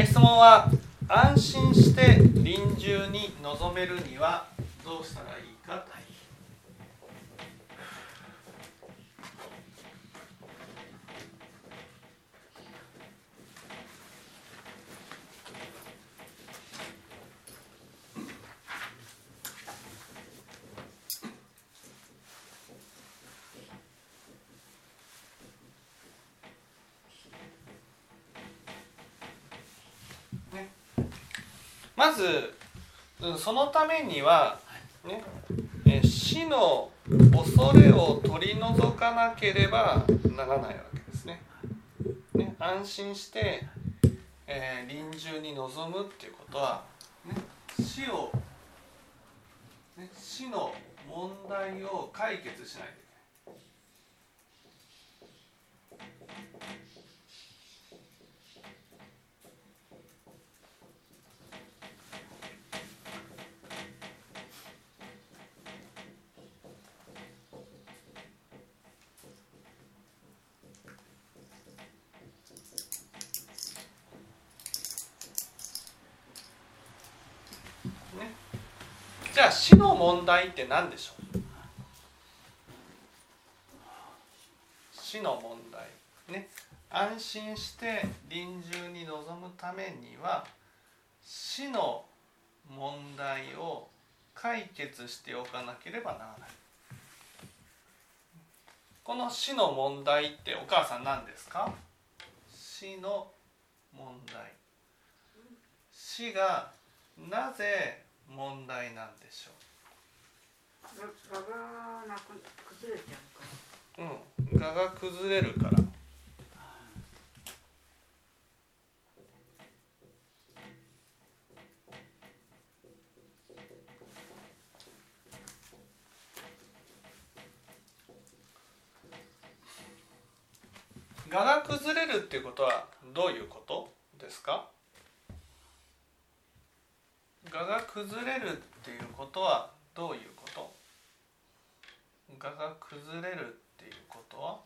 え質問は安心して臨終に臨めるにはどうしたらいいかまずそのためには、ね、死の恐れを取り除かなければならないわけですね。ね安心して、えー、臨終に臨むっていうことは、ね、死を、ね、死の問題を解決しないとじゃあ死の問題って何でしょう？死の問題。ね。安心して臨終に臨むためには死の問題を解決しておかなければならない。この死の問題ってお母さん何ですか？死の問題。死がなぜ問題なんでしょう。ががなく崩れちゃうから。うん、がが崩れるから。がが崩れるっていうことはどういうことですか蛾が崩れるっていうことはどういうこと蛾が崩れるっていうことは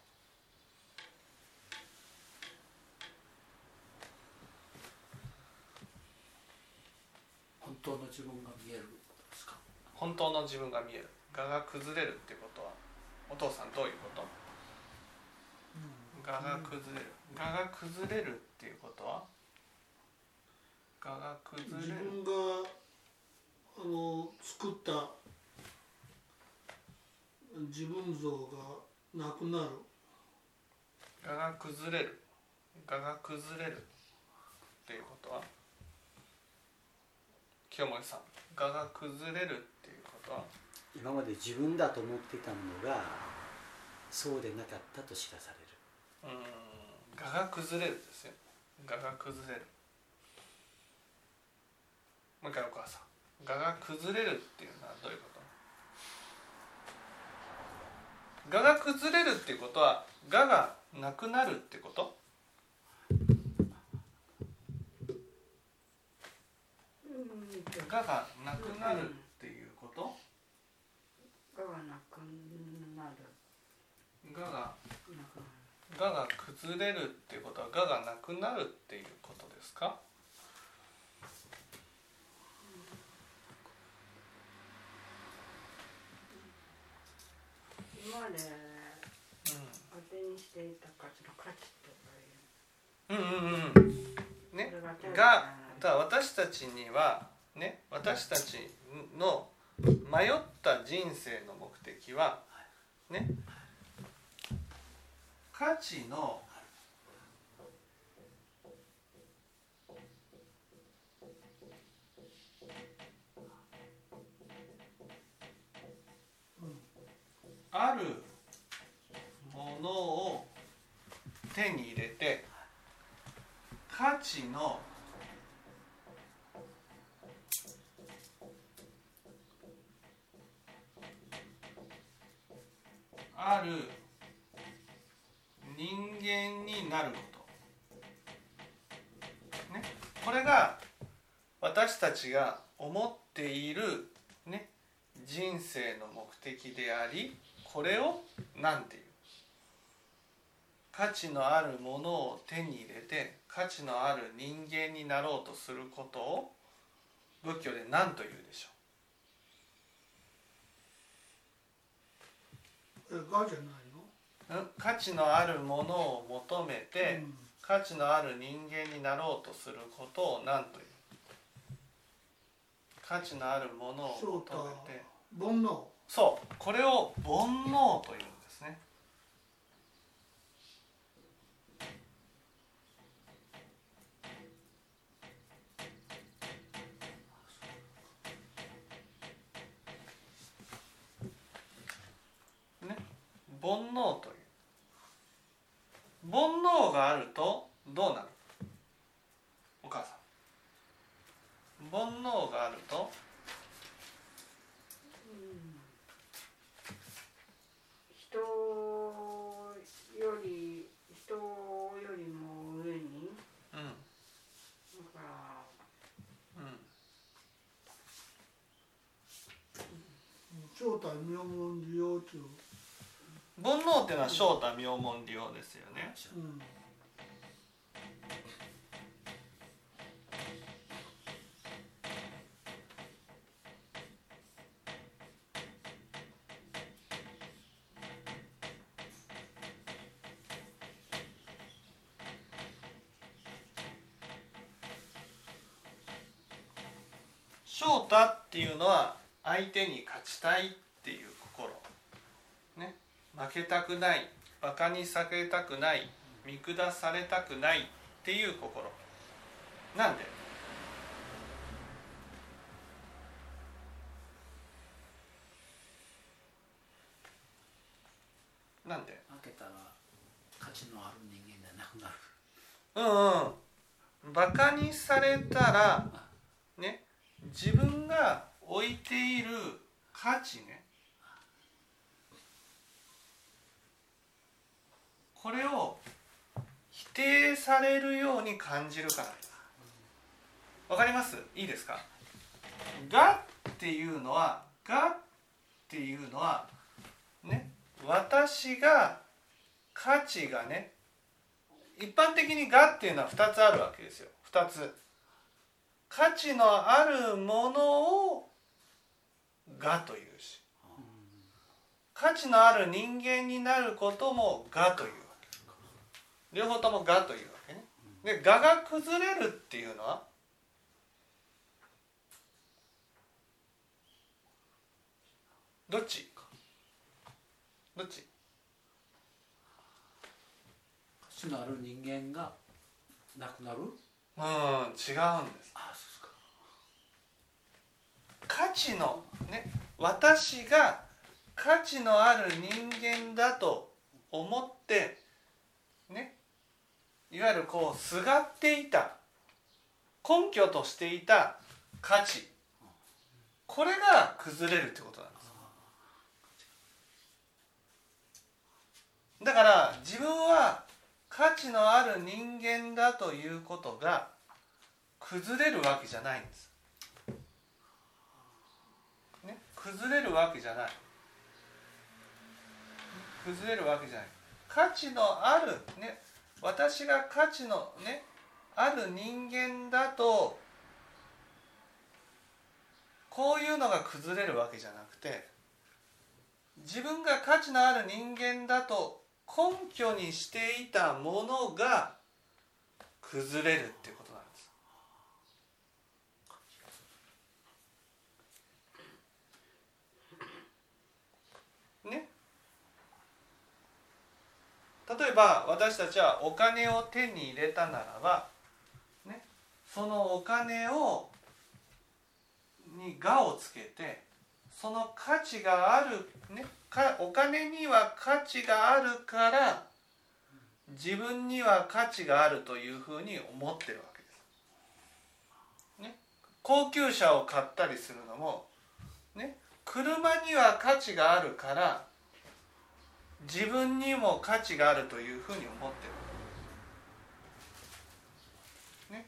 本当の自分が見えるですか本当の自分が見える。蛾が崩れるっていうことはお父さんどういうこと？蛾が崩れる。蛾が崩れるっていうことは？が崩れ自分があの作った自分像がなくなる。がが崩れる。がが崩れるっていうことは？清盛さん。がが崩れるっていうことは今まで自分だと思ってたものがそうでなかったと知らされる。うん。がが崩れるですよ。がが崩れる。もう一回お母さん。蛾が崩れるっていうのはどういうこと？蛾が崩れるっていうことは蛾がなくなるってこと？蛾がなくなる。っていうこと蛾がなくなる蛾が蛾が崩れるっていうことは蛾がなくなるっていうことですか？まで当てにしていた価値の価値とかいう。うんうんうんね。がだ私たちにはね私たちの迷った人生の目的はね価値のあるものを手に入れて価値のある人間になること、ね、これが私たちが思っている、ね、人生の目的でありこれを何て言う。価値のあるものを手に入れて価値のある人間になろうとすることを仏教で何と言うでしょえがじゃない。う価値のあるものを求めて、の、価値のある人間になろうとすることを何という？価値のあるものを求めて。うん、煩悩。そう。これを煩悩というんですねね煩悩という。煩悩があるとどうなる？お母さん。煩悩があると人より人よりも上にうん。だからうん。正体名門利用中、煩悩っていうのは正太名門利用ですよね。うん、正太っていうのは相手に勝ちたいう心ね負けたくないバカにされたくない見下されたくないっていう心。なんでなんで負けたら価値のある人間じゃなくなるうんうんバカにされたらね自分が置いている価値ねこれを否定されるように感じるからわかりますいいですか「が」っていうのは「が」っていうのはね私が価値がね一般的に「が」っていうのは2つあるわけですよ。2つ。価値のあるものを「が」というし。価値のある人間になることも「が」というわけ。両方とも「が」というわけね。で「が」が崩れるっていうのはどっち？どっち？価値のある人間がなくなる？うん違うんです。あそうか。価値のね私が価値のある人間だと思ってねいわゆるこうすがっていた根拠としていた価値。これが崩れるってことなんです。だから自分は価値のある人間だということが崩れるわけじゃないんです。ね、崩れるわけじゃない。崩れるわけじゃない。価値のあるね？私が価値のね？ある人間だとこういうのが崩れるわけじゃなくて自分が価値のある人間だと根拠にしていたものが崩れるっていうことなんです。ね。例えば私たちはお金を手に入れたならば、ね、そのお金をに「が」をつけてその価値がある、ね、かお金には価値があるから自分には価値があるというふうに思ってるわけです。ね、高級車を買ったりするのも、ね、車には価値があるから自分にも価値があるというふうに思ってる。ね、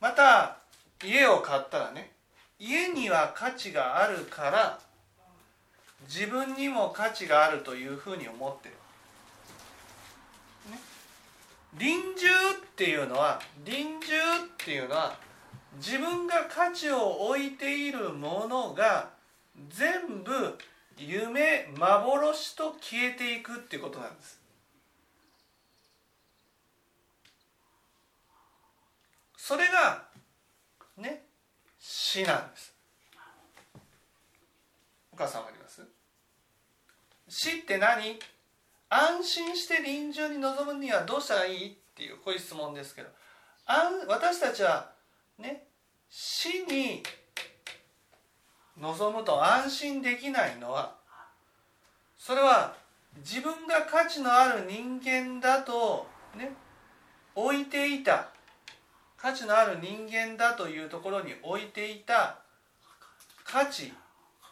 また家を買ったらね家には価値があるから自分にも価値があるというふうに思ってる。臨終っていうのは臨終っていうのは自分が価値を置いているものが全部夢幻と消えていくっていうことなんです。それがね死なんです。お母さんわかります？死って何？安心して臨終に臨むにはどうしたらいい？っていうこういう質問ですけど。私たちはね死に望むと安心できないのはそれは自分が価値のある人間だとね置いていた価値のある人間だというところに置いていた価値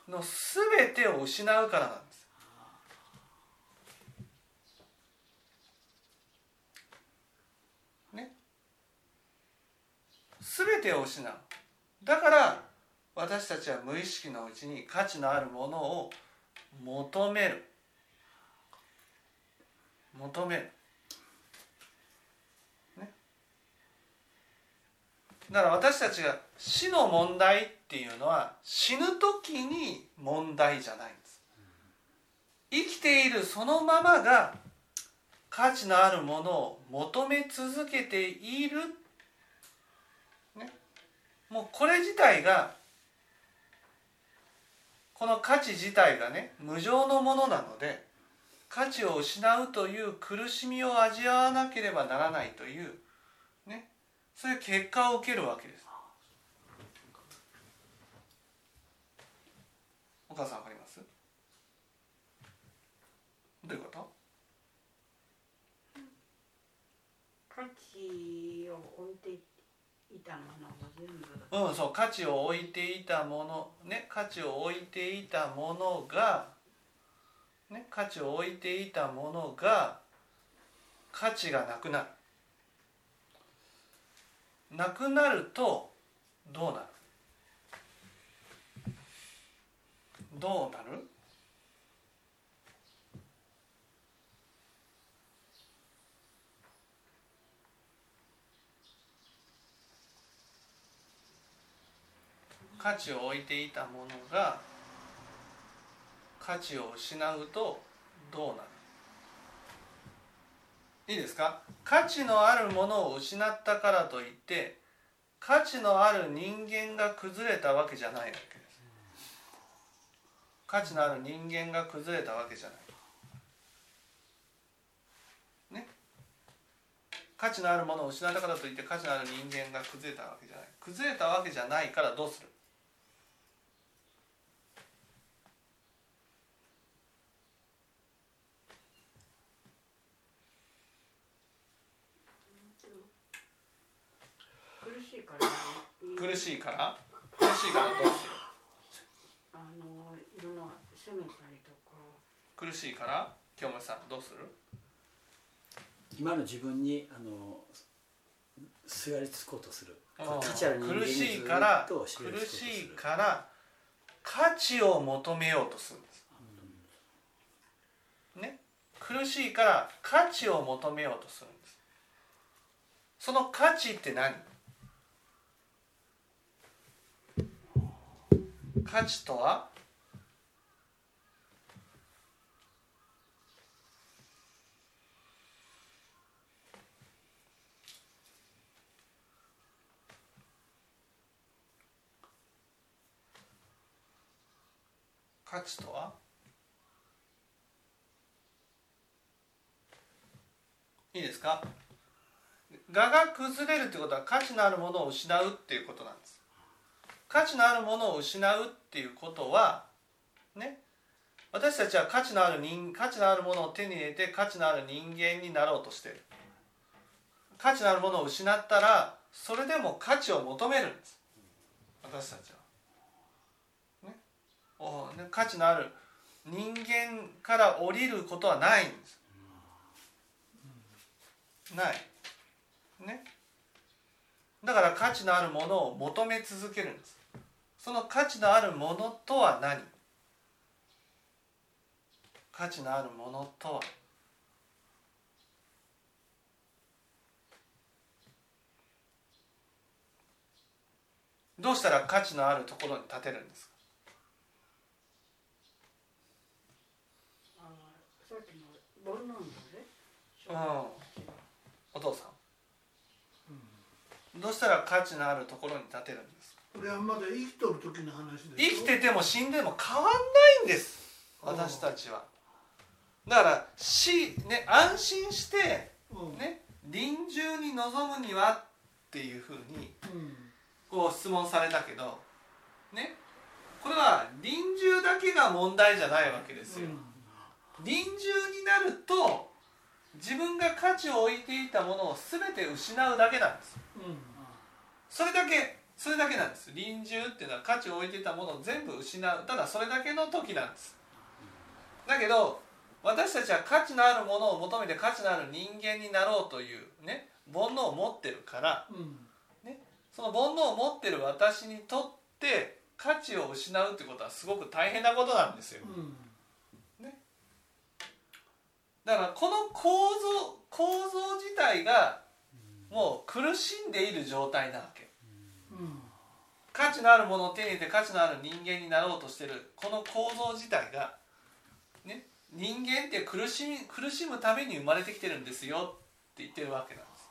の全てを失うからなんです。全てを失う。だから私たちは無意識のうちに価値のあるものを求める。求める、ね、だから私たちが死の問題っていうのは死ぬ時に問題じゃないんです。生きているそのままが価値のあるものを求め続けている、ね、もうこれ自体がこの価値自体がね無常のものなので価値を失うという苦しみを味わわなければならないというねそういう結果を受けるわけです。お母さんわかります？どういうこと？価値を置いて。たものが全部。うんそう価値を置いていたものね価値を置いていたものがね価値を置いていたものが価値がなくなる。なくなるとどうなる？どうなる？価値を置いていたものが価値を失うとどうなる？いいですか？価値のあるものを失ったからといって価値のある人間が崩れたわけじゃないわけです。価値のある人間が崩れたわけじゃない。ね？価値のあるものを失ったからといって価値のある人間が崩れたわけじゃない。崩れたわけじゃないからどうする？苦しいから？苦しいからどうする？あのいろんな責めたりとか。苦しいから？京本さんどうする？今の自分にあのすがりつこうとする。苦しいから苦しいから価値を求めようとするんです、ね？苦しいから価値を求めようとするんです。その価値って何？価値とは？価値とは？いいですか？我が崩れるってことは価値のあるものを失うっていうことなんです。価値のあるものを失うっていうことはね私たちは価値のある人価値のあるものを手に入れて価値のある人間になろうとしてる。価値のあるものを失ったらそれでも価値を求めるんです。私たちは、ね、おね価値のある人間から降りることはないんです。ない。ね。だから価値のあるものを求め続けるんです。その価値のあるものとは何？価値のあるものとは？どうしたら価値のあるところに立てるんですか？うん、お父さん、どうしたら価値のあるところに立てるんですか？これはまだ生きとる時の話生きてても死んでも変わんないんです。私たちは。だから死ね安心してうん。ね臨終に臨むにはっていうふうにうん。こう質問されたけどねこれは臨終だけが問題じゃないわけですよ、臨終になると自分が価値を置いていたものを全て失うだけなんです。うん。それだけそれだけなんです。臨終っていうのは価値を置いていたものを全部失う。ただそれだけの時なんです。だけど私たちは価値のあるものを求めて価値のある人間になろうというね煩悩を持ってるからうん。その煩悩を持ってる私にとって価値を失うってことはすごく大変なことなんですよ。うん。だからこの構造構造自体がもう苦しんでいる状態なわけ。うん価値のあるものを手に入れて価値のある人間になろうとしてる。この構造自体が、ね、人間って苦しみ苦しむために生まれてきてるんですよって言ってるわけなんです。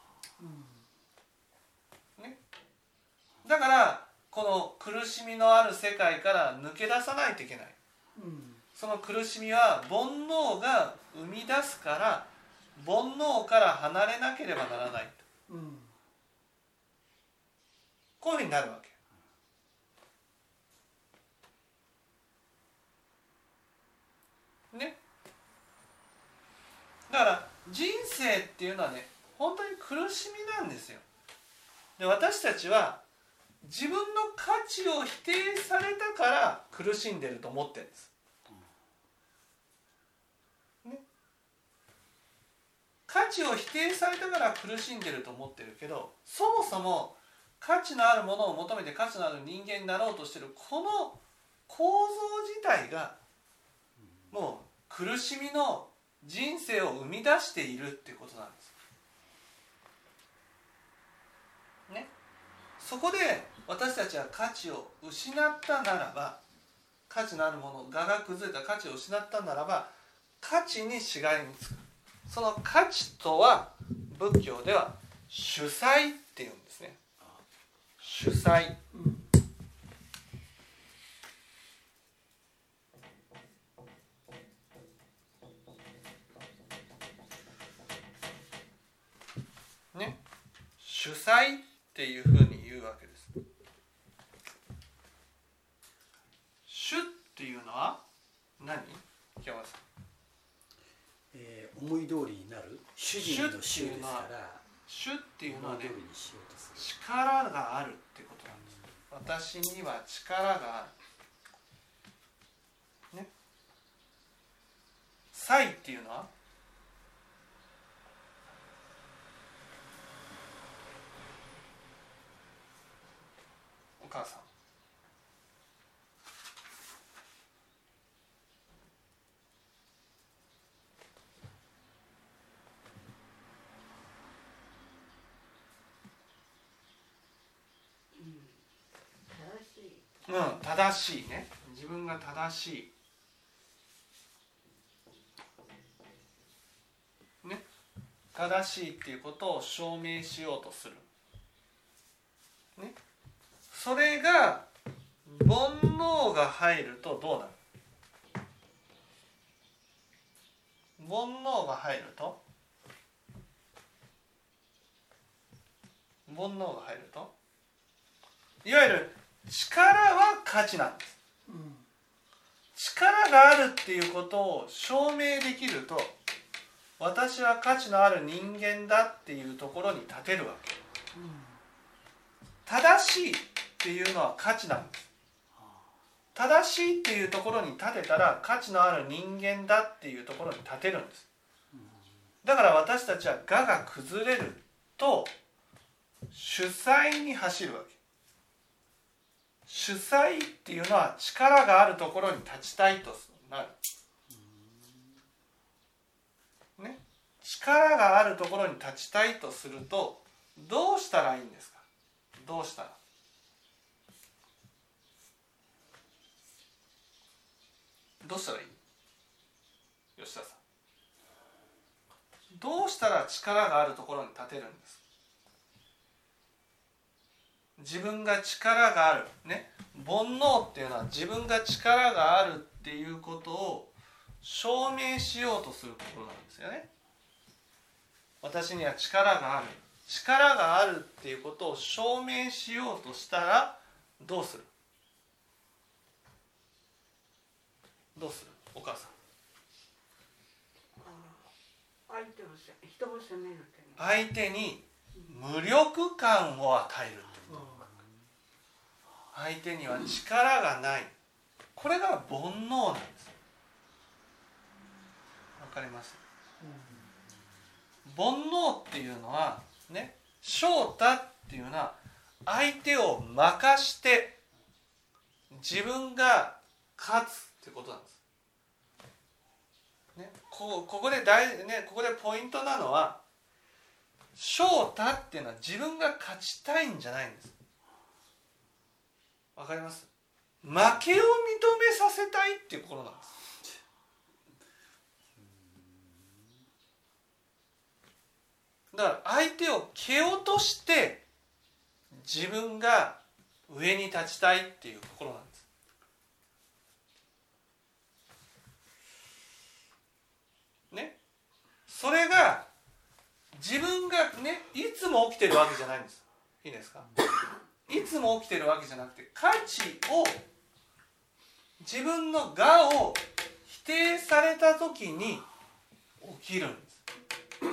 だからこの苦しみのある世界から抜け出さないといけない。うん。その苦しみは煩悩が生み出すから煩悩から離れなければならないと。うん。こういうふうになるわけねだから人生っていうのはね本当に苦しみなんですよ。で私たちは自分の価値を否定されたから苦しんでると思ってるんです、ね、価値を否定されたから苦しんでると思ってるけどそもそも価値のあるものを求めて価値のある人間になろうとしてるこの構造自体がもう苦しみの人生を生み出しているっていうことなんです。ね、そこで私たちは価値を失ったならば価値のあるもの我が崩れた価値を失ったならば価値にしがりにつく。その価値とは仏教では主催っていうんですね。主催ね主催っていうふうに言うわけです。主っていうのは何？清山さん。えー思い通りになる。主人の主ですから。主っていうのはね力があるってことなんです私には力がある。ね。才っていうのは？母さん。うん正しいね。自分が正しい。ね。正しいっていうことを証明しようとする。ね。それが煩悩が入るとどうなる？煩悩が入ると？煩悩が入ると？いわゆる力は価値なんです。うん力があるっていうことを証明できると私は価値のある人間だっていうところに立てるわけ。正しいっていうのは価値なんです正しいっていうところに立てたら価値のある人間だっていうところに立てるんです。だから私たちは我が崩れると主催に走るわけ。主催っていうのは力があるところに立ちたいとなる、ね、力があるところに立ちたいとするとどうしたらいいんですか？どうしたら？どうしたらいい？吉田さん。どうしたら力があるところに立てるんです？自分が力がある。ね。煩悩っていうのは自分が力があるっていうことを証明しようとするところなんですよね。私には力がある。力があるっていうことを証明しようとしたらどうする？どうする？お母さん。あ相手に無力感を与えるって相手には力がない。これが煩悩なんです。わかります？煩悩っていうのはね翔太っていうのは相手を任して自分が勝つってことなんです。こここで大、ね、ここでポイントなのは翔太っていうのは自分が勝ちたいんじゃないんです。わかります？負けを認めさせたいっていうことなんです。だから相手を蹴落として自分が上に立ちたいっていうところなんです。ね、それが自分がねいつも起きてるわけじゃないんです。いいですか？いつも起きてるわけじゃなくて価値を自分の我を否定された時に起きるんです。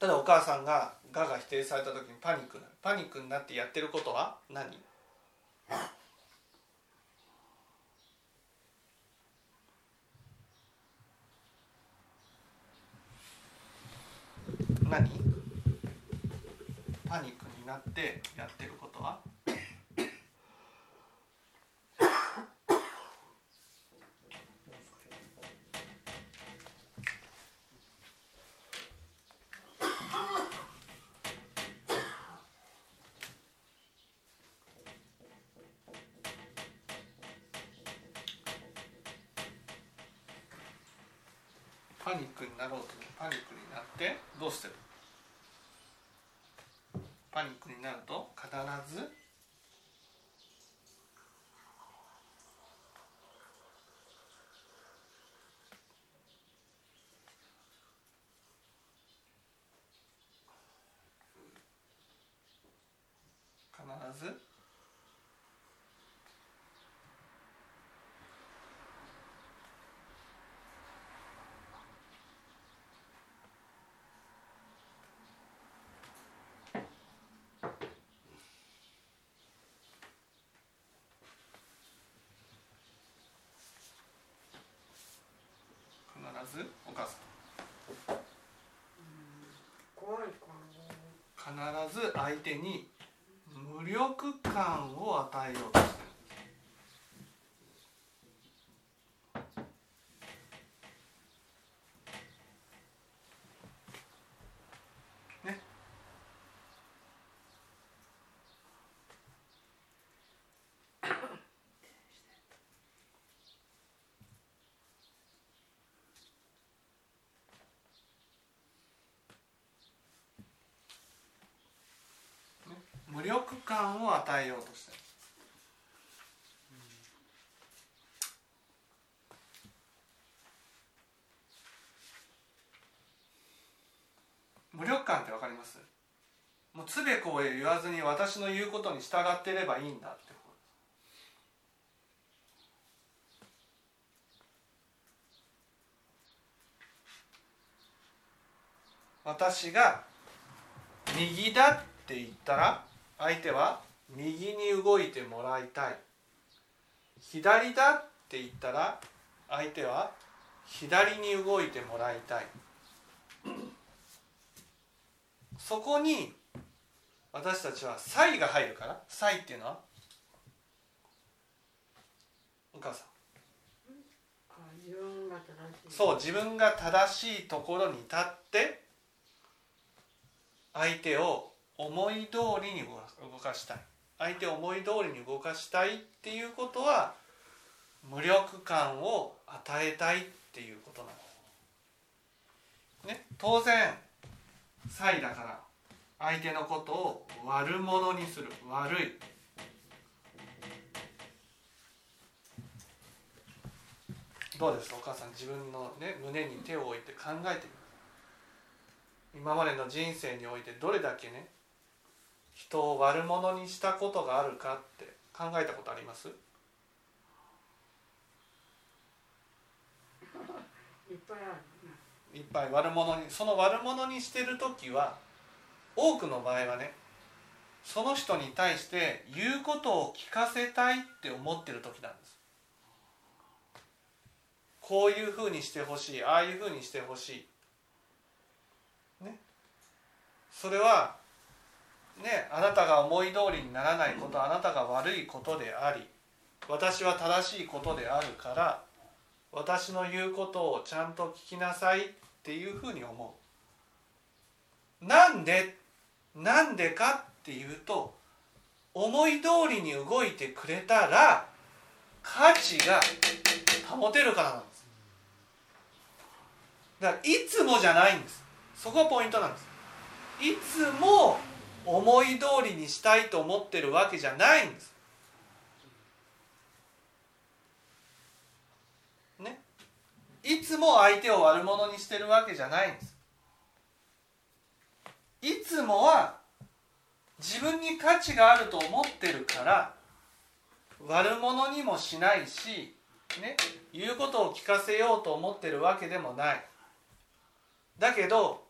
ただお母さんが我が否定された時にパニックになるパニックになってやってることは何？何？パニックになってやってることはパニックになろうとパニックになってどうしてるパニックになると必ず必ず必ずお母さん。必ず相手に無力感を与えようとしてるね無力感を与えようとして。る無力感ってわかります？もうつべこべ言わずに私の言うことに従ってればいいんだってこと私が右だって言ったら相手は右に動いてもらいたい。左だって言ったら相手は左に動いてもらいたい。そこに私たちは「才」が入るから「才」っていうのは。お母さん。そう自分が正しいところに立って相手を思い通りに動かしたい相手を思い通りに動かしたいっていうことは無力感を与えたいっていうことなんです。ね、当然才だから相手のことを悪者にする。悪い。どうですお母さん自分の、ね、胸に手を置いて考えてみ今までの人生においてどれだけね人を悪者にしたことがあるかって考えたことあります？いっぱいあるいっぱい悪者にその悪者にしてる時は多くの場合はねその人に対して言うことを聞かせたいって思ってる時なんです。こういうふうにしてほしいああいうふうにしてほしい。ね。それはねあなたが思い通りにならないことあなたが悪いことであり私は正しいことであるから私の言うことをちゃんと聞きなさいっていうふうに思う。なんでなんでかっていうと思い通りに動いてくれたら価値が保てるからなんです。だからいつもじゃないんです。そこがポイントなんです。いつも思い通りにしたいと思ってるわけじゃないんです。ね。いつも相手を悪者にしてるわけじゃないんです。いつもは自分に価値があると思ってるから悪者にもしないし、ね、言うことを聞かせようと思ってるわけでもない。だけど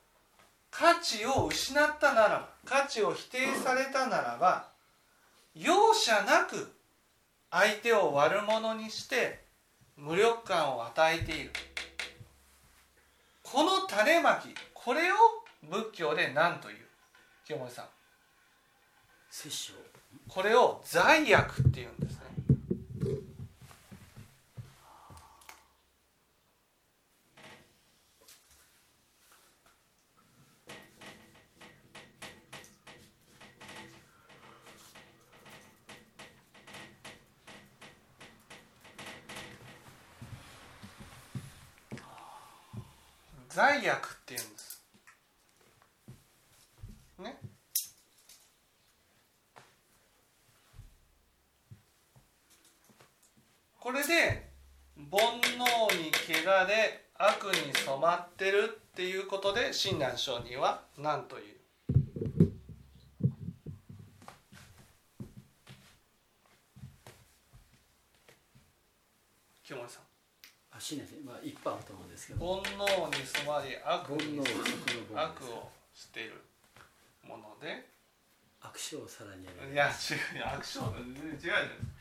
価値を失ったならば価値を否定されたならば容赦なく相手を悪者にして無力感を与えている。この種まきこれを仏教で何という？清盛さん。これを罪悪っていうんですね罪悪っていうんです。ね。これで煩悩に汚れ悪に染まってるっていうことで親鸞上人は何という清盛さんあしないっぱいあると思うんですけど。煩悩に染まり悪煩に悩悪をしているもので。悪性をさらにやる。いや違う悪性違う違う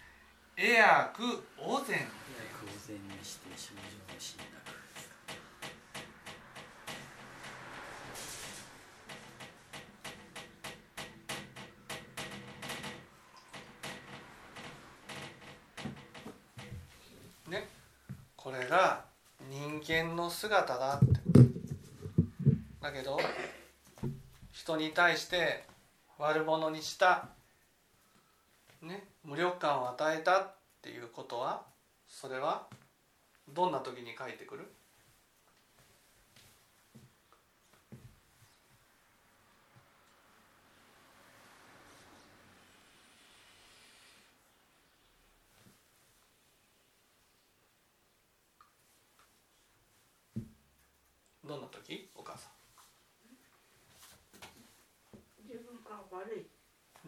栄悪汚然空前にして症状の死になくですかねこれが人間の姿だって。だけど人に対して悪者にした、ね、無力感を与えたっていうことはそれはどんな時に書いてくるどんな時お母さん自分が悪い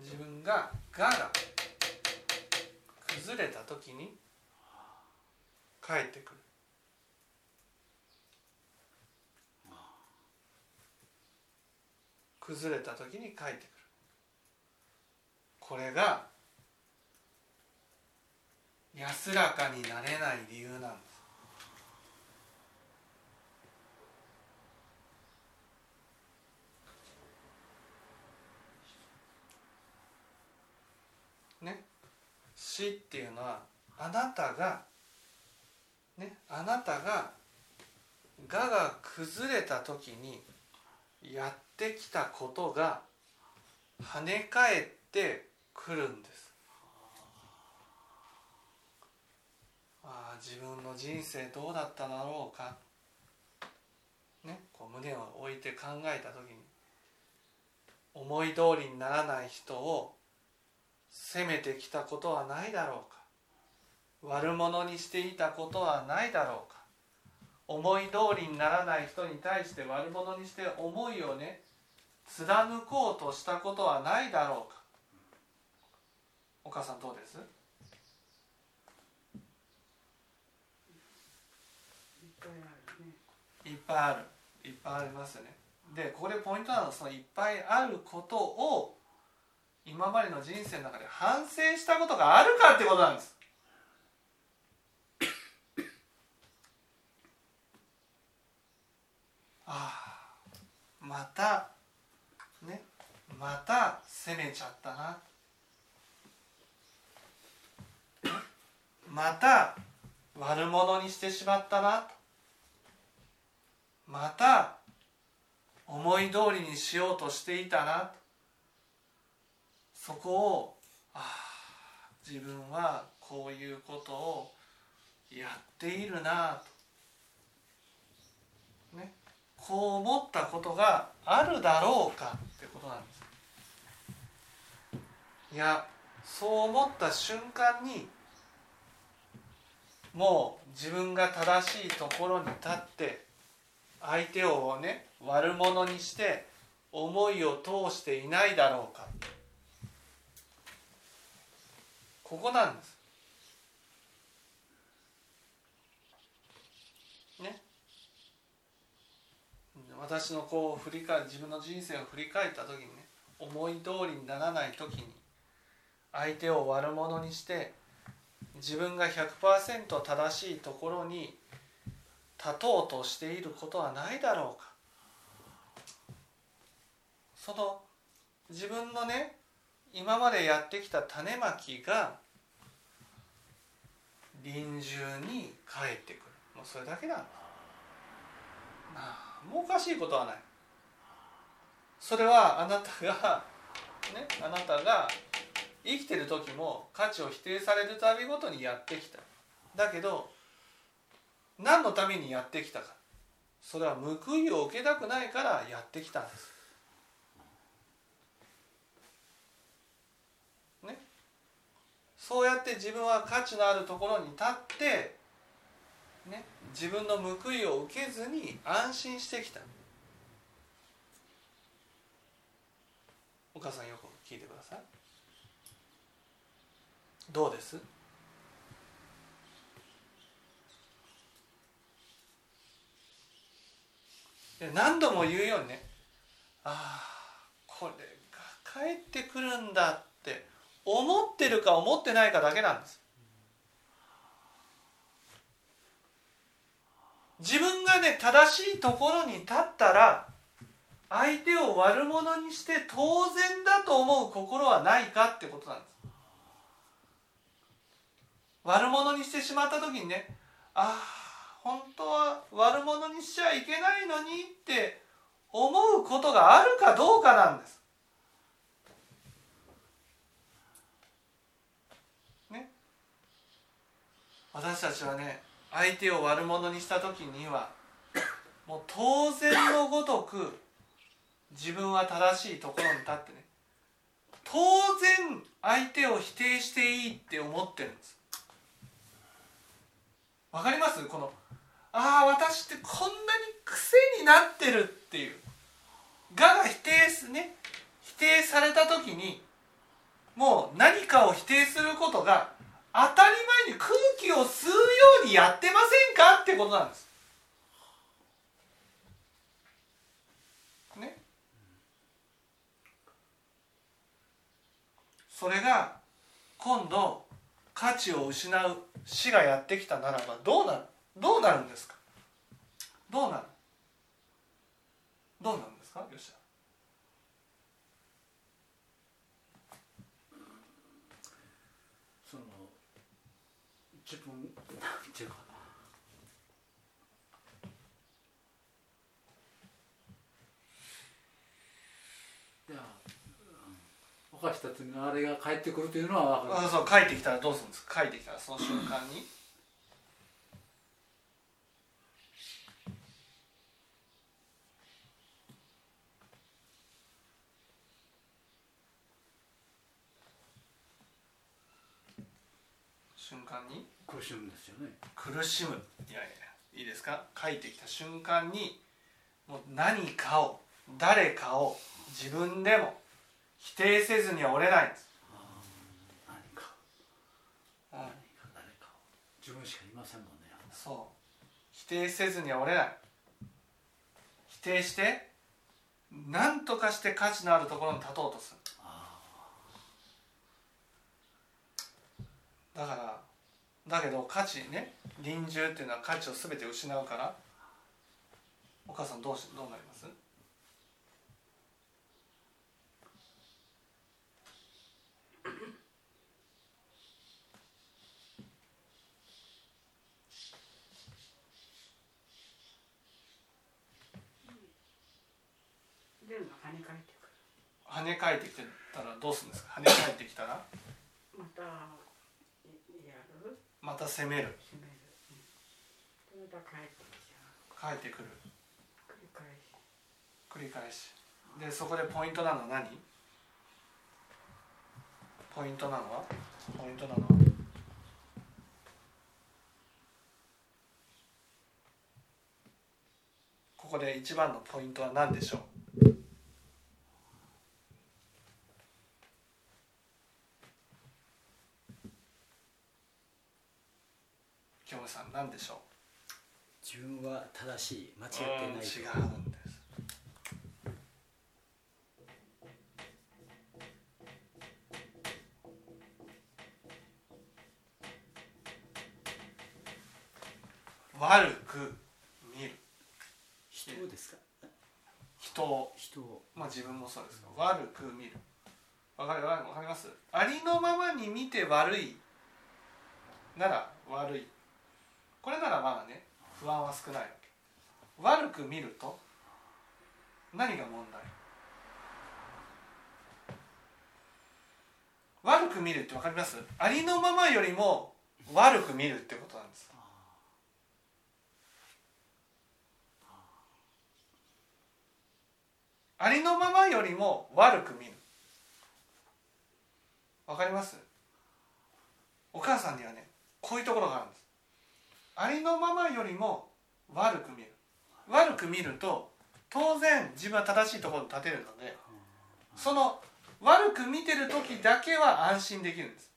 自分が「が」が崩れた時に帰ってくる。崩れた時に帰ってくる。これが安らかになれない理由なんでね死っていうのはあなたがねあなたが我が崩れた時にやってきたことが跳ね返って来るんです。ああ自分の人生どうだっただろうか。ねこう胸を置いて考えた時に思い通りにならない人を責めてきたことはないだろうか。悪者にしていたことはないだろうか。思い通りにならない人に対して悪者にして思いをね貫こうとしたことはないだろうか。お母さんどうです？いっぱいあるね。いっぱいある。いっぱいありますよね。でここでポイントなのはそのいっぱいあることを今までの人生の中で反省したことがあるかってことなんです。ああまたねまた責めちゃったな。また悪者にしてしまったな。また思い通りにしようとしていたな。そこをああ自分はこういうことをやっているなと。ね。こう思ったことがあるだろうかってことなんです。いやそう思った瞬間にもう自分が正しいところに立って相手をね悪者にして思いを通していないだろうか。ここなんです。ね。私のこう振り返自分の人生を振り返った時にね思い通りにならない時に相手を悪者にして自分が100%正しいところに立とうとしていることはないだろうか。その自分のね今までやってきた種まきが臨終に帰ってくる。もうそれだけなんですもおかしいことはない。それはあなたがねあなたが生きてる時も価値を否定されるたびごとにやってきた。だけど何のためにやってきたか。それは報いを受けたくないからやってきたんですねそうやって自分は価値のあるところに立ってね自分の報いを受けずに安心してきた。お母さんよく聞いてください。どうです？で何度も言うようにね。ああこれが帰ってくるんだって。思ってるか思ってないかだけなんです自分がね正しいところに立ったら相手を悪者にして当然だと思う心はないかってことなんです悪者にしてしまった時にねああ本当は悪者にしちゃいけないのにって思うことがあるかどうかなんです。ね。私たちはね相手を悪者にした時にはもう当然のごとく自分は正しいところに立ってね当然相手を否定していいって思ってるんです。わかります？このああ私ってこんなに癖になってるっていう「が」が否定すね否定された時にもう何かを否定することが当たり前に空気を吸うようにやってませんかってことなんです。ね。それが今度価値を失う死がやってきたならばどうなるどうなるんですか？どうなる？どうなるんですか？吉田その自分なんていうかないや、うん、犯した罪のあれが返ってくるというのは分かる。あそう帰ってきたらどうするんですか？帰ってきたらその瞬間に？瞬間に？苦しむんですよね。苦しむいやいやいいですか？帰ってきた瞬間にもう何かを誰かを自分でも否定せずには折れない自分しかいませんもんねそう。否定せずには折れない。否定して何とかして価値のあるところに立とうとする。だからだけど価値ね臨終っていうのは価値を全て失うから。お母さんどうしどうなります全部跳ね返ってくる。跳ね返ってきてたらどうするんですか？跳ね返ってきたら？またやる？また攻める。閉める、うん、でまた帰ってきちゃう。帰ってくる。繰り返し。繰り返し。でそこでポイントなのは何？ポイントなのは？ポイントなのは？ここで一番のポイントは何でしょう？京本さん何でしょ自分は正しい間違ってうないうん違う。んです悪く見る。人ですか？人を。人を。まあ自分もそうですが悪く見る？わかる？わかります？ありのままに見て悪いなら悪いこれならまあね不安は少ない。悪く見ると何が問題？悪く見るってわかります？ありのままよりも悪く見るってことなんです。ありのままよりも悪く見る。わかります？お母さんにはねこういうところがあるんです。ありのままよりも悪く見る。悪く見ると当然自分は正しいところに立てるのでその悪く見てる時だけは安心できるんです。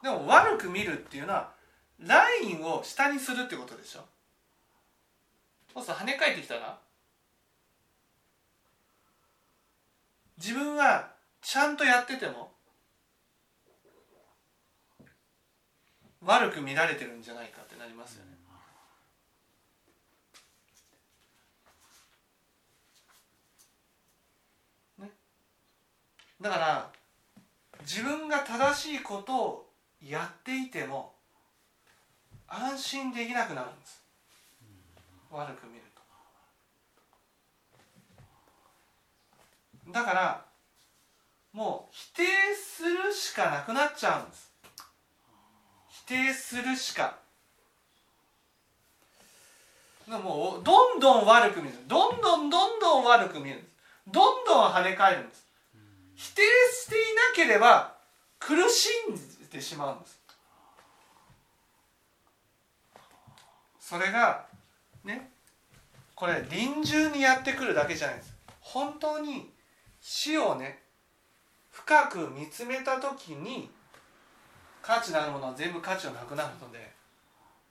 でも悪く見るっていうのはラインを下にするってことでしょ。そうすると跳ね返ってきたら自分はちゃんとやってても悪く見られてるんじゃないかってなりますよね。ねだから自分が正しいことをやっていても安心できなくなるんです。悪く見ると。だからもう否定するしかなくなっちゃうんです。否定するしか。もうどんどん悪く見る。どんどんどんどん悪く見るどんどん跳ね返るんです。否定していなければ苦しんでしまうんです。それがねこれ臨終にやってくるだけじゃないです。本当に死をね深く見つめた時に価値のあるものは全部価値がなくなるので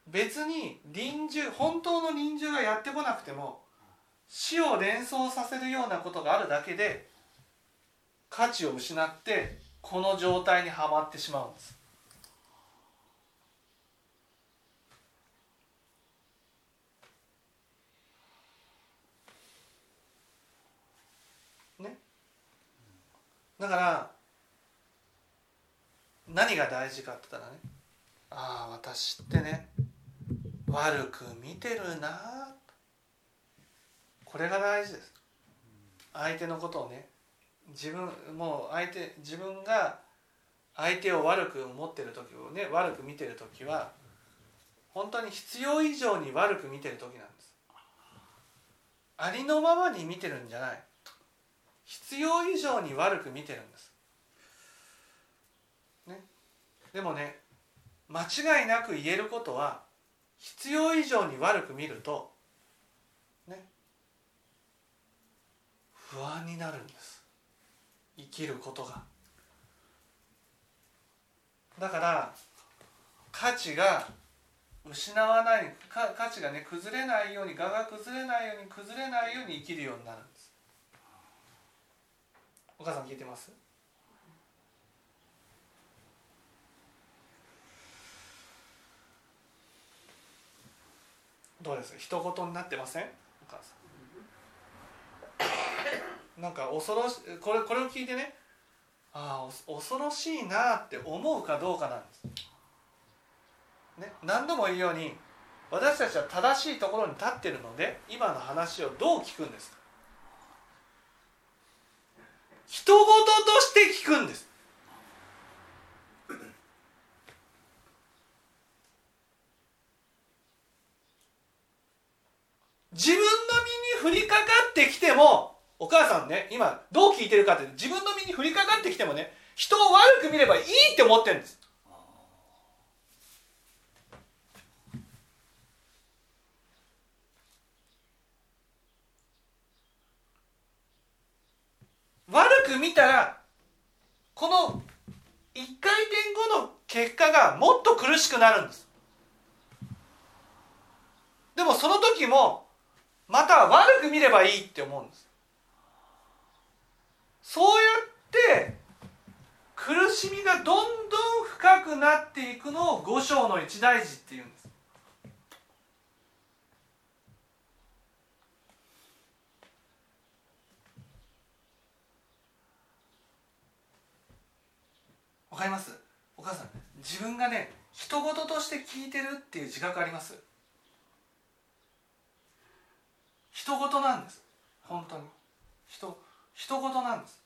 別に臨終本当の臨終がやってこなくても死を連想させるようなことがあるだけで価値を失ってこの状態にはまってしまうんです。ね？だから何が大事かって言ったらねああ私ってね悪く見てるな。これが大事です。相手のことをね自分もう相手自分が相手を悪く思ってる時をね悪く見てる時は本当に必要以上に悪く見てる時なんです。ありのままに見てるんじゃない。必要以上に悪く見てるんです。ね。でもね間違いなく言えることは必要以上に悪く見るとね不安になるんです。生きることが。だから価値が失わない価値がね崩れないように我が崩れないように崩れないように生きるようになるんです。お母さん聞いてます？どうです？一言になってません？お母さん。なんか恐ろしこれこれを聞いてねああ恐ろしいなって思うかどうかなんです、ね、何度も言うように私たちは正しいところに立ってるので今の話をどう聞くんですか。人事として聞くんです。自分の身に降りかかってきてもお母さんね今どう聞いてるかって自分の身に降りかかってきてもね人を悪く見ればいいって思ってるんです。悪く見たらこの一回転後の結果がもっと苦しくなるんです。でもその時もまた悪く見ればいいって思うんです。そうやって苦しみがどんどん深くなっていくのを五章の一大事っていうんです。わかります？お母さん自分がね人事として聞いてるっていう自覚あります？人事なんです。本当に。人人事なんです。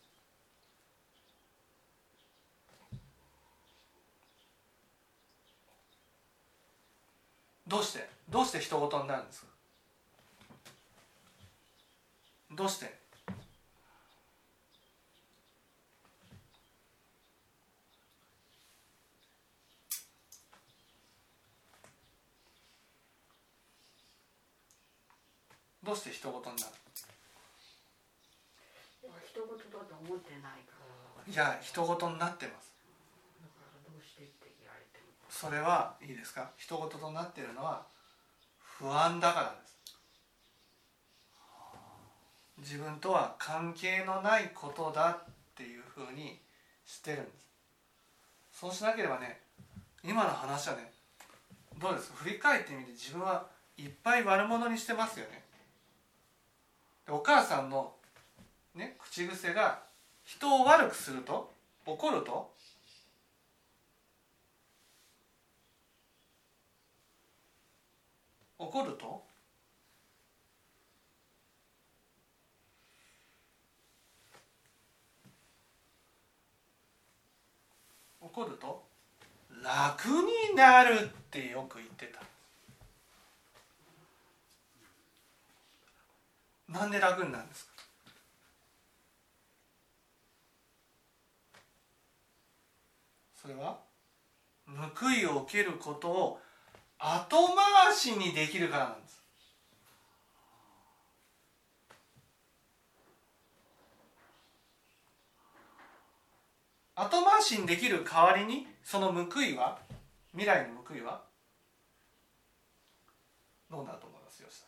どうして？どうして人事になるんですか？どうして？どうして人事になる？人事だと思ってないから。いや人事になってます。だからどうしてって言われても。それはいいですか？人事となっているのは不安だからです。自分とは関係のないことだっていうふうにしてるんです。そうしなければね今の話はねどうです？振り返ってみて自分はいっぱい悪者にしてますよね。でお母さんのね口癖が人を悪くすると怒ると怒ると怒ると楽になるってよく言ってた。なんで楽になるんですか？それは？報いを受けることを後回しにできるからなんです。後回しにできる代わりにその報いは？未来の報いは？どうなると思います吉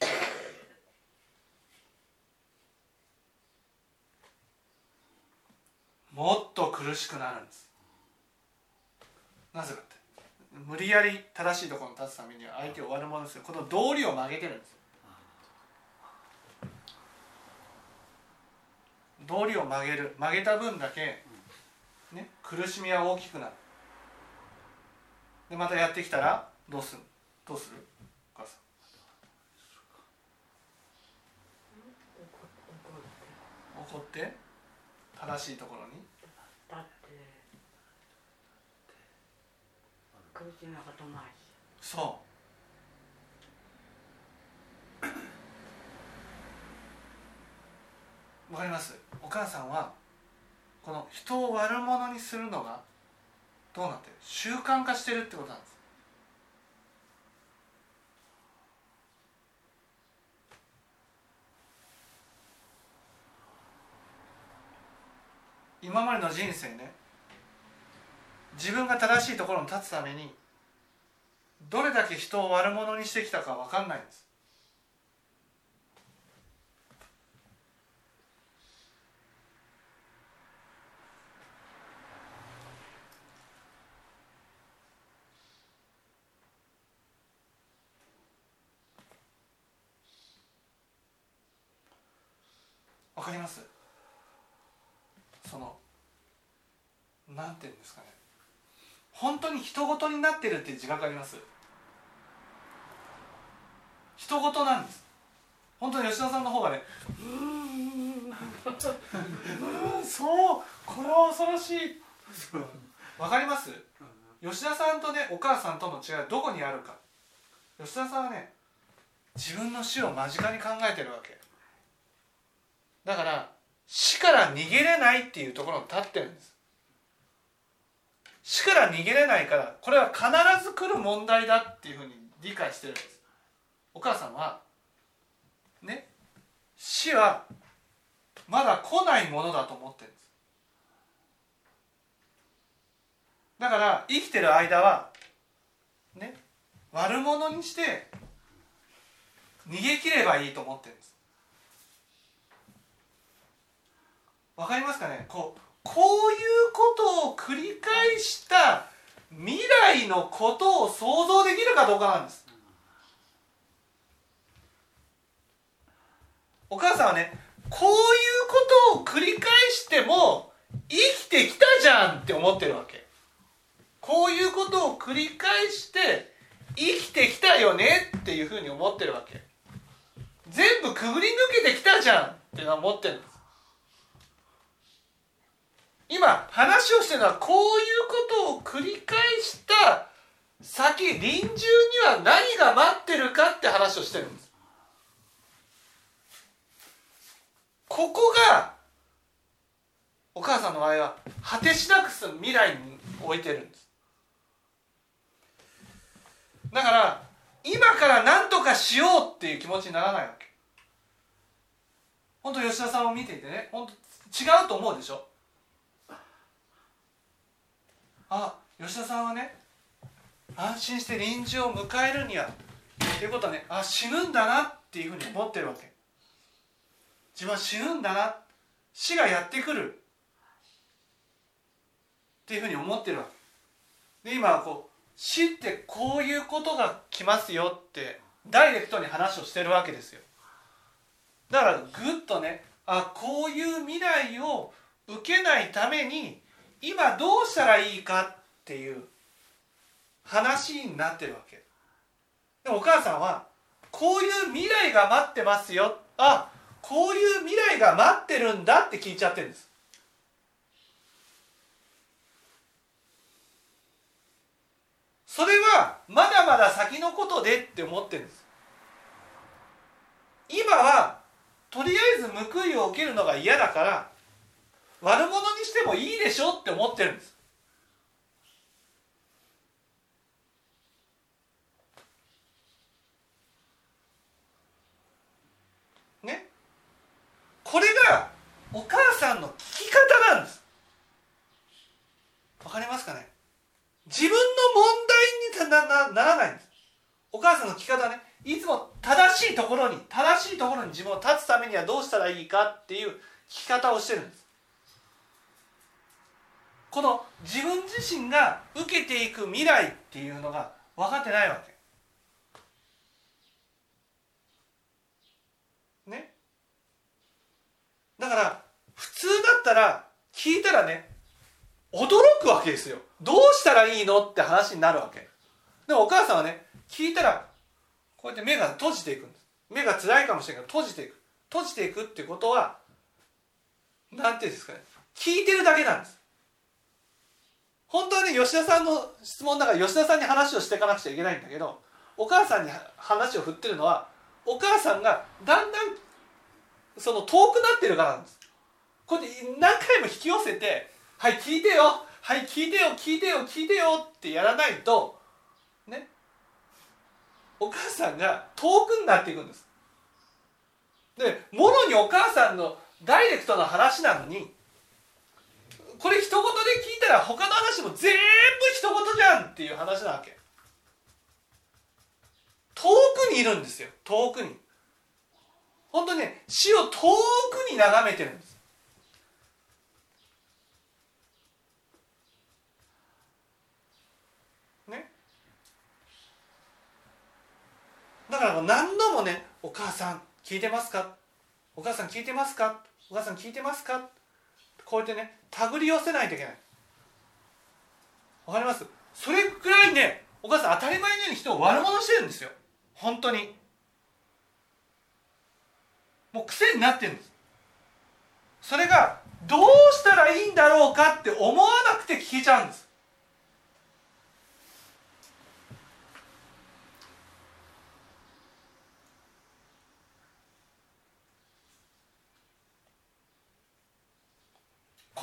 田さんもっと苦しくなるんです。なぜかって。無理やり正しいところに立つためには相手を悪者にする。この道理を曲げてるんです。道理を曲げる。曲げた分だけ、ね、苦しみは大きくなる。でまたやってきたらどうするどうする？お母さん。怒って。正しいところにだって苦しなことなしそう。わかります？お母さんはこの人を悪者にするのがどうなってる？習慣化してるってことなんです。今までの人生ね自分が正しいところに立つためにどれだけ人を悪者にしてきたか分かんないんです。わかります？そのなんていうんですかね。本当に人事になってるって自覚あります？人事なんです。本当に吉田さんの方がねうーんうんそうこれは恐ろしい。わかります？吉田さんとねお母さんとの違いはどこにあるか。吉田さんはね自分の死を間近に考えてるわけ。だから死から逃げれないっていうところに立ってるんです。死から逃げれないからこれは必ず来る問題だっていうふうに理解してるんです。お母さんはね死はまだ来ないものだと思ってるんです。だから生きてる間はね悪者にして逃げ切ればいいと思ってるんです。わかりますかね？こうこういうことを繰り返した未来のことを想像できるかどうかなんです。お母さんはねこういうことを繰り返しても生きてきたじゃんって思ってるわけ。こういうことを繰り返して生きてきたよねっていうふうに思ってるわけ。全部くぐり抜けてきたじゃんって思ってるんです。今話をしてるのはこういうことを繰り返した先臨終には何が待ってるかって話をしてるんです。ここがお母さんの場合は果てしなくす未来に置いてるんです。だから今から何とかしようっていう気持ちにならないわけ。本当吉田さんを見ていてね本当違うと思うでしょ。あ吉田さんはね安心して臨終を迎えるにはっていうことはねあ死ぬんだなっていうふうに思ってるわけ。自分は死ぬんだな死がやってくる。っていうふうに思ってるわけ。で今はこう死ってこういうことが来ますよってダイレクトに話をしてるわけですよ。だからぐっとねあこういう未来を受けないために今どうしたらいいかっていう話になってるわけ。でもお母さんはこういう未来が待ってますよ。あこういう未来が待ってるんだって聞いちゃってるんです。それはまだまだ先のことでって思ってるんです。今はとりあえず報いを受けるのが嫌だから悪者にしてもいいでしょって思ってるんです。ね。これがお母さんの聞き方なんです。わかりますかね。自分の問題にななならないんです。お母さんの聞き方ね。いつも正しいところに正しいところに自分を立つためにはどうしたらいいかっていう聞き方をしてるんです。この自分自身が受けていく未来っていうのが分かってないわけ。ね？だから普通だったら聞いたらね驚くわけですよ。どうしたらいいのって話になるわけ。でもお母さんはね聞いたらこうやって目が閉じていくんです。目が辛いかもしれないけど閉じていく。閉じていくってことはなんていうんですかね。聞いてるだけなんです。本当はね吉田さんの質問だから吉田さんに話をしていかなくちゃいけないんだけどお母さんに話を振ってるのはお母さんがだんだんその遠くなってるからなんです。こうやって何回も引き寄せて「はい聞いてよはい聞いてよ聞いてよ聞いてよ」ってやらないとねお母さんが遠くになっていくんです。でもろにお母さんのダイレクトな話なのにこれ一言で聞いたら他の話も全部一言じゃんっていう話なわけ遠くにいるんですよ遠くに本当にね死を遠くに眺めてるんですねだからもう何度もね「お母さん聞いてますか?」「お母さん聞いてますか?」「お母さん聞いてますか?」こうやってね手繰り寄せないといけない。わかります？それくらいねお母さん当たり前のように人を悪者してるんですよ。本当に。もう癖になってるんです。それがどうしたらいいんだろうかって思わなくて聞いちゃうんです。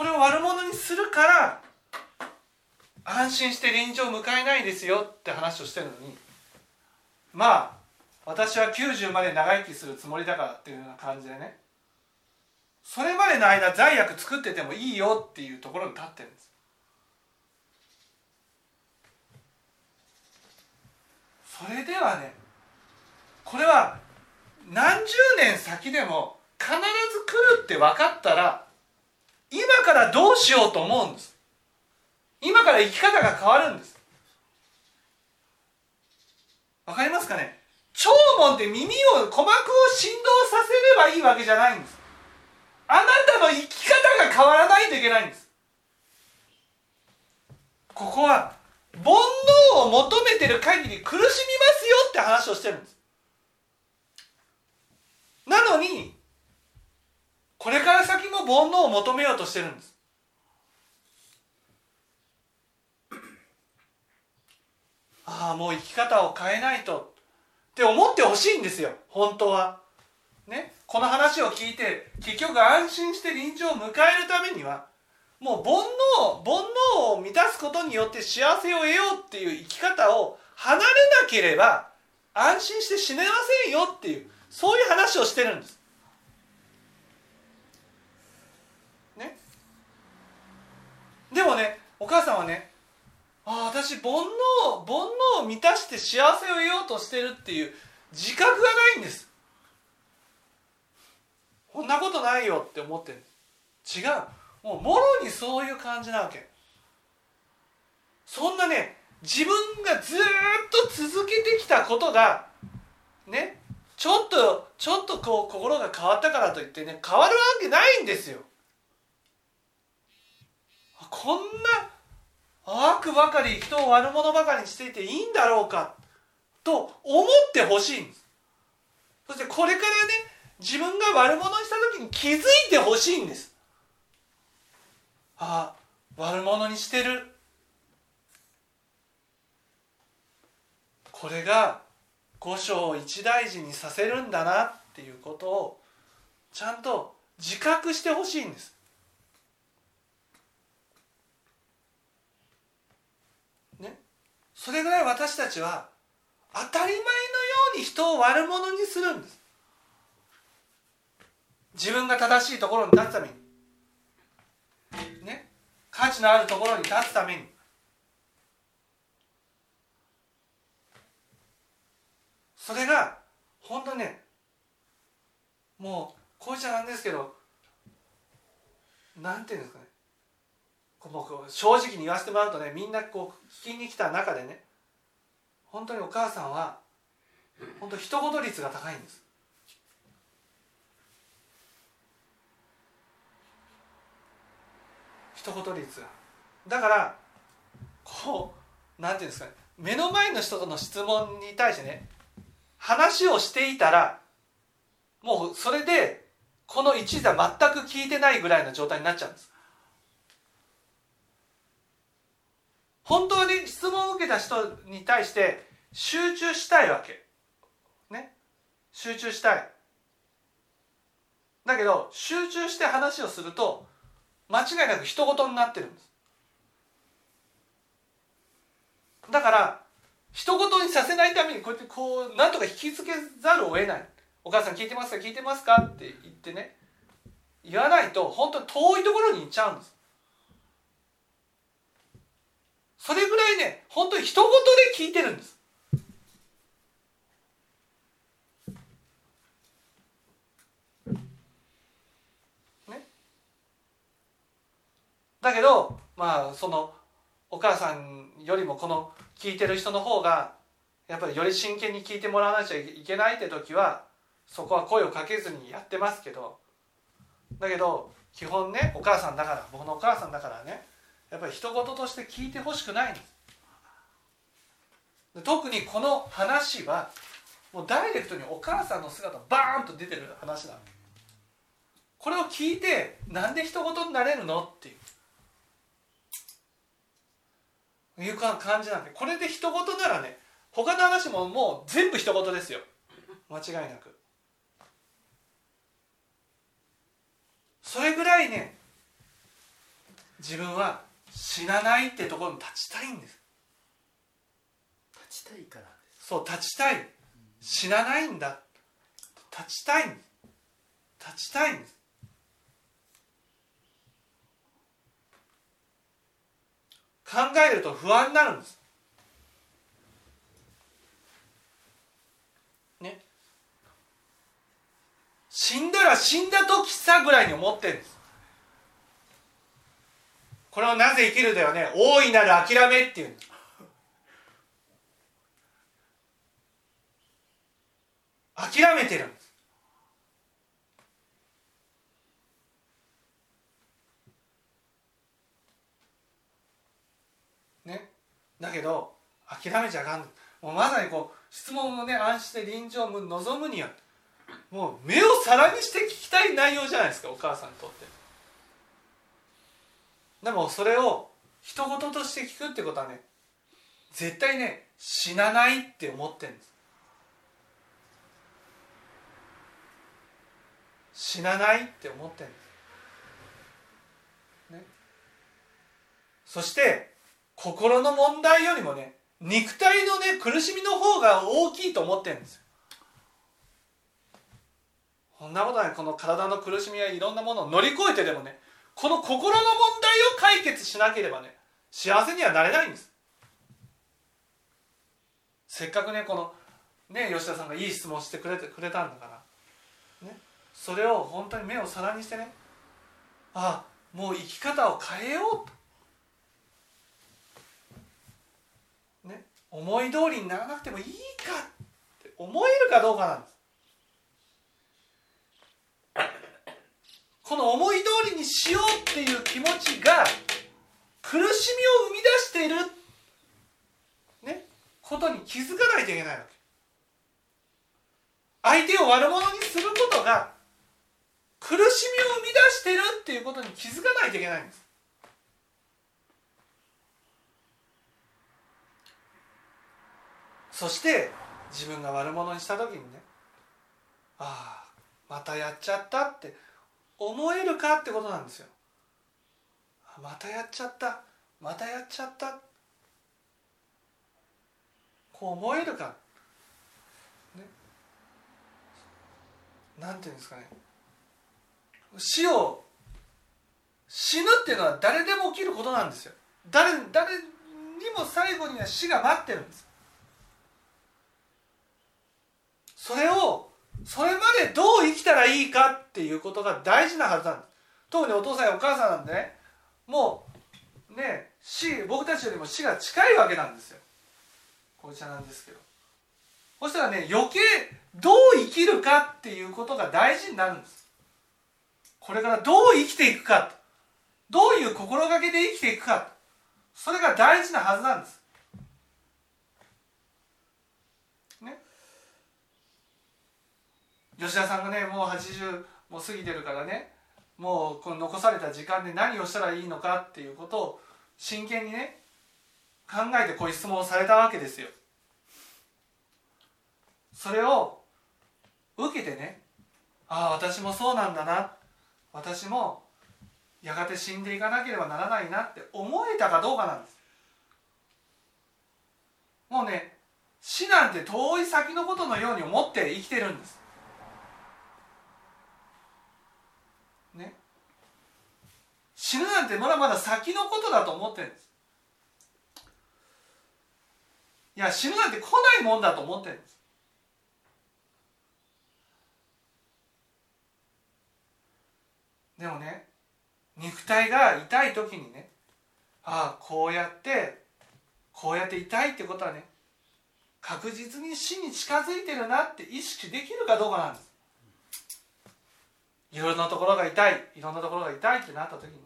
れを悪者にするから安心して臨場を迎えないですよって話をしてるのにまあ私は90まで長生きするつもりだからっていうような感じでねそれまでの間罪悪作っててもいいよっていうところに立ってるんです。それではねこれは何十年先でも必ず来るって分かったら今からどうしようと思うんです。今から生き方が変わるんです。わかりますかね？聴聞って耳を鼓膜を振動させればいいわけじゃないんです。あなたの生き方が変わらないといけないんです。ここは煩悩を求めてる限り苦しみますよって話をしてるんです。なのにこれから先も煩悩を求めようとしてるんです。ああもう生き方を変えないと。って思ってほしいんですよ。本当は。ね。この話を聞いて結局安心して臨場を迎えるためにはもう煩悩煩悩を満たすことによって幸せを得ようっていう生き方を離れなければ安心して死ねませんよっていうそういう話をしてるんですねでもねお母さんはねああ私煩悩煩悩を満たして幸せを得ようとしてるっていう自覚がないんです。こんなことないよって思ってる違う。もうもろにそういう感じなわけ。そんなね自分がずっと続けてきたことがねちょっとちょっとこう心が変わったからといってね変わるわけないんですよ。こんな悪ばかり人を悪者ばかりにしていていいんだろうかと思ってほしいんです。そしてこれからね自分が悪者にした時に気づいてほしいんです。ああ悪者にしてる。これが五章一大事にさせるんだなっていうことをちゃんと自覚してほしいんですねそれぐらい私たちは当たり前のように人を悪者にするんです。自分が正しいところに立つために。ね。価値のあるところに立つために。それが本当ねもうこういっちゃなんですけどなんていうんですかね。もう正直に言わせてもらうとねみんなこう聞きに来た中でね本当にお母さんは本当一言率が高いんです。一言率が。だからこうなんていうんですかね目の前の人との質問に対してね話をしていたらもうそれでこの一座全く聞いてないぐらいの状態になっちゃうんです。本当に質問を受けた人に対して集中したいわけ。ね。集中したい。だけど集中して話をすると間違いなく人事になってるんです。だから人事にさせないためにこうやってこうなんとか引きつけざるを得ない。お母さん聞いてますか？聞いてますか？って言ってね。言わないと本当に遠いところに行っちゃうんです。それぐらいね本当に人事で聞いてるんです。ね。だけどまあそのお母さんよりもこの聞いてる人の方がやっぱりより真剣に聞いてもらわなきゃいけないって時はそこは声をかけずにやってますけど。だけど基本ねお母さんだから僕のお母さんだからねやっぱり一言として聞いてほしくないんです特にこの話はもうダイレクトにお母さんの姿バーンと出てる話なの。これを聞いてなんで一言になれるのっていう。いう感じなんでこれで一言ならね他の話ももう全部一言ですよ。間違いなく。それぐらいね自分は死なないってところに立ちたいんです。立ちたいから。そう立ちたい。死なないんだ。立ちたいんです。立ちたいんです。考えると不安になるんです。ね。死んだら死んだ時さぐらいに思ってるんですこれをなぜ生きるではね？大いなる諦めっていう。んです諦めてるんです。ね？だけど諦めちゃあかんもうまさにこう質問をね安心して臨場無望むにはもう目を皿にして聞きたい内容じゃないですかお母さんにとって。でもそれを一言として聞くってことはね絶対ね死なないって思ってるんです。死なないって思ってるんです、ね、そして心の問題よりもね肉体のね苦しみの方が大きいと思ってるんですよ。こんなことないこの体の苦しみやいろんなものを乗り越えてでもねこの心の問題を解決しなければね幸せにはなれないんです。せっかくねこのね吉田さんがいい質問してくれてくれたんだからねそれを本当に目を皿にしてねあもう生き方を変えようと。ね思い通りにならなくてもいいかって思えるかどうかなんです。この思い通りにしようっていう気持ちが苦しみを生み出している、ね、ことに気づかないといけないわけ。相手を悪者にすることが苦しみを生み出しているっていうことに気づかないといけないんです。そして自分が悪者にした時にねああまたやっちゃったって思えるかってことなんですよ。またやっちゃった。またやっちゃった。こう思えるか。ね。なんていうんですかね。死を死ぬっていうのは誰でも起きることなんですよ。誰誰にも最後には死が待ってるんです。それをそれまでどう生きたらいいかっていうことが大事なはずなんです特にお父さんやお母さんなんでね。もうね死僕たちよりも死が近いわけなんですよ。紅茶なんですけど。そしたらね余計どう生きるかっていうことが大事になるんです。これからどう生きていくかどういう心がけで生きていくかそれが大事なはずなんですね吉田さんがねもう80もう過ぎてるからねもうこの残された時間で何をしたらいいのかっていうことを真剣にね考えてこういう質問をされたわけですよ。それを受けてねああ私もそうなんだな私もやがて死んでいかなければならないなって思えたかどうかなんですもうね死なんて遠い先のことのように思って生きてるんですね死ぬなんてまだまだ先のことだと思ってるんです。いや死ぬなんて来ないもんだと思ってるんです。でもね肉体が痛い時にねああこうやってこうやって痛いってことはね確実に死に近づいてるなって意識できるかどうかなんです。いろんなところが痛いいろんなところが痛いってなった時に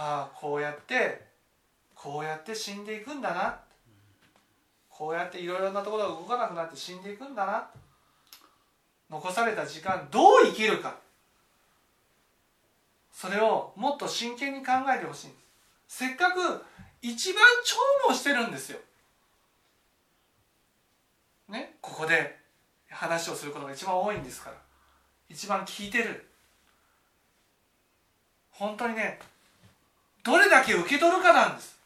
ああこうやってこうやって死んでいくんだな。こうやっていろいろなところが動かなくなって死んでいくんだな。残された時間どう生きるか。それをもっと真剣に考えてほしいんです。せっかく一番重宝してるんですよ。ね？ここで話をすることが一番多いんですから。一番聞いてる。本当にねどれだけ受け取るかなんです。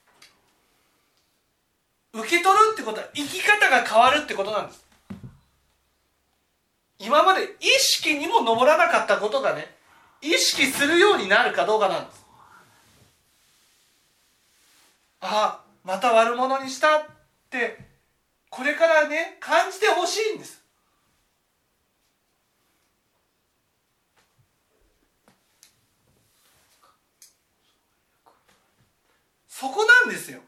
受け取るってことは生き方が変わるってことなんです。今まで意識にも上らなかったことがね意識するようになるかどうかなんです。あまた悪者にしたってこれからね感じてほしいんです。そこなんですよ。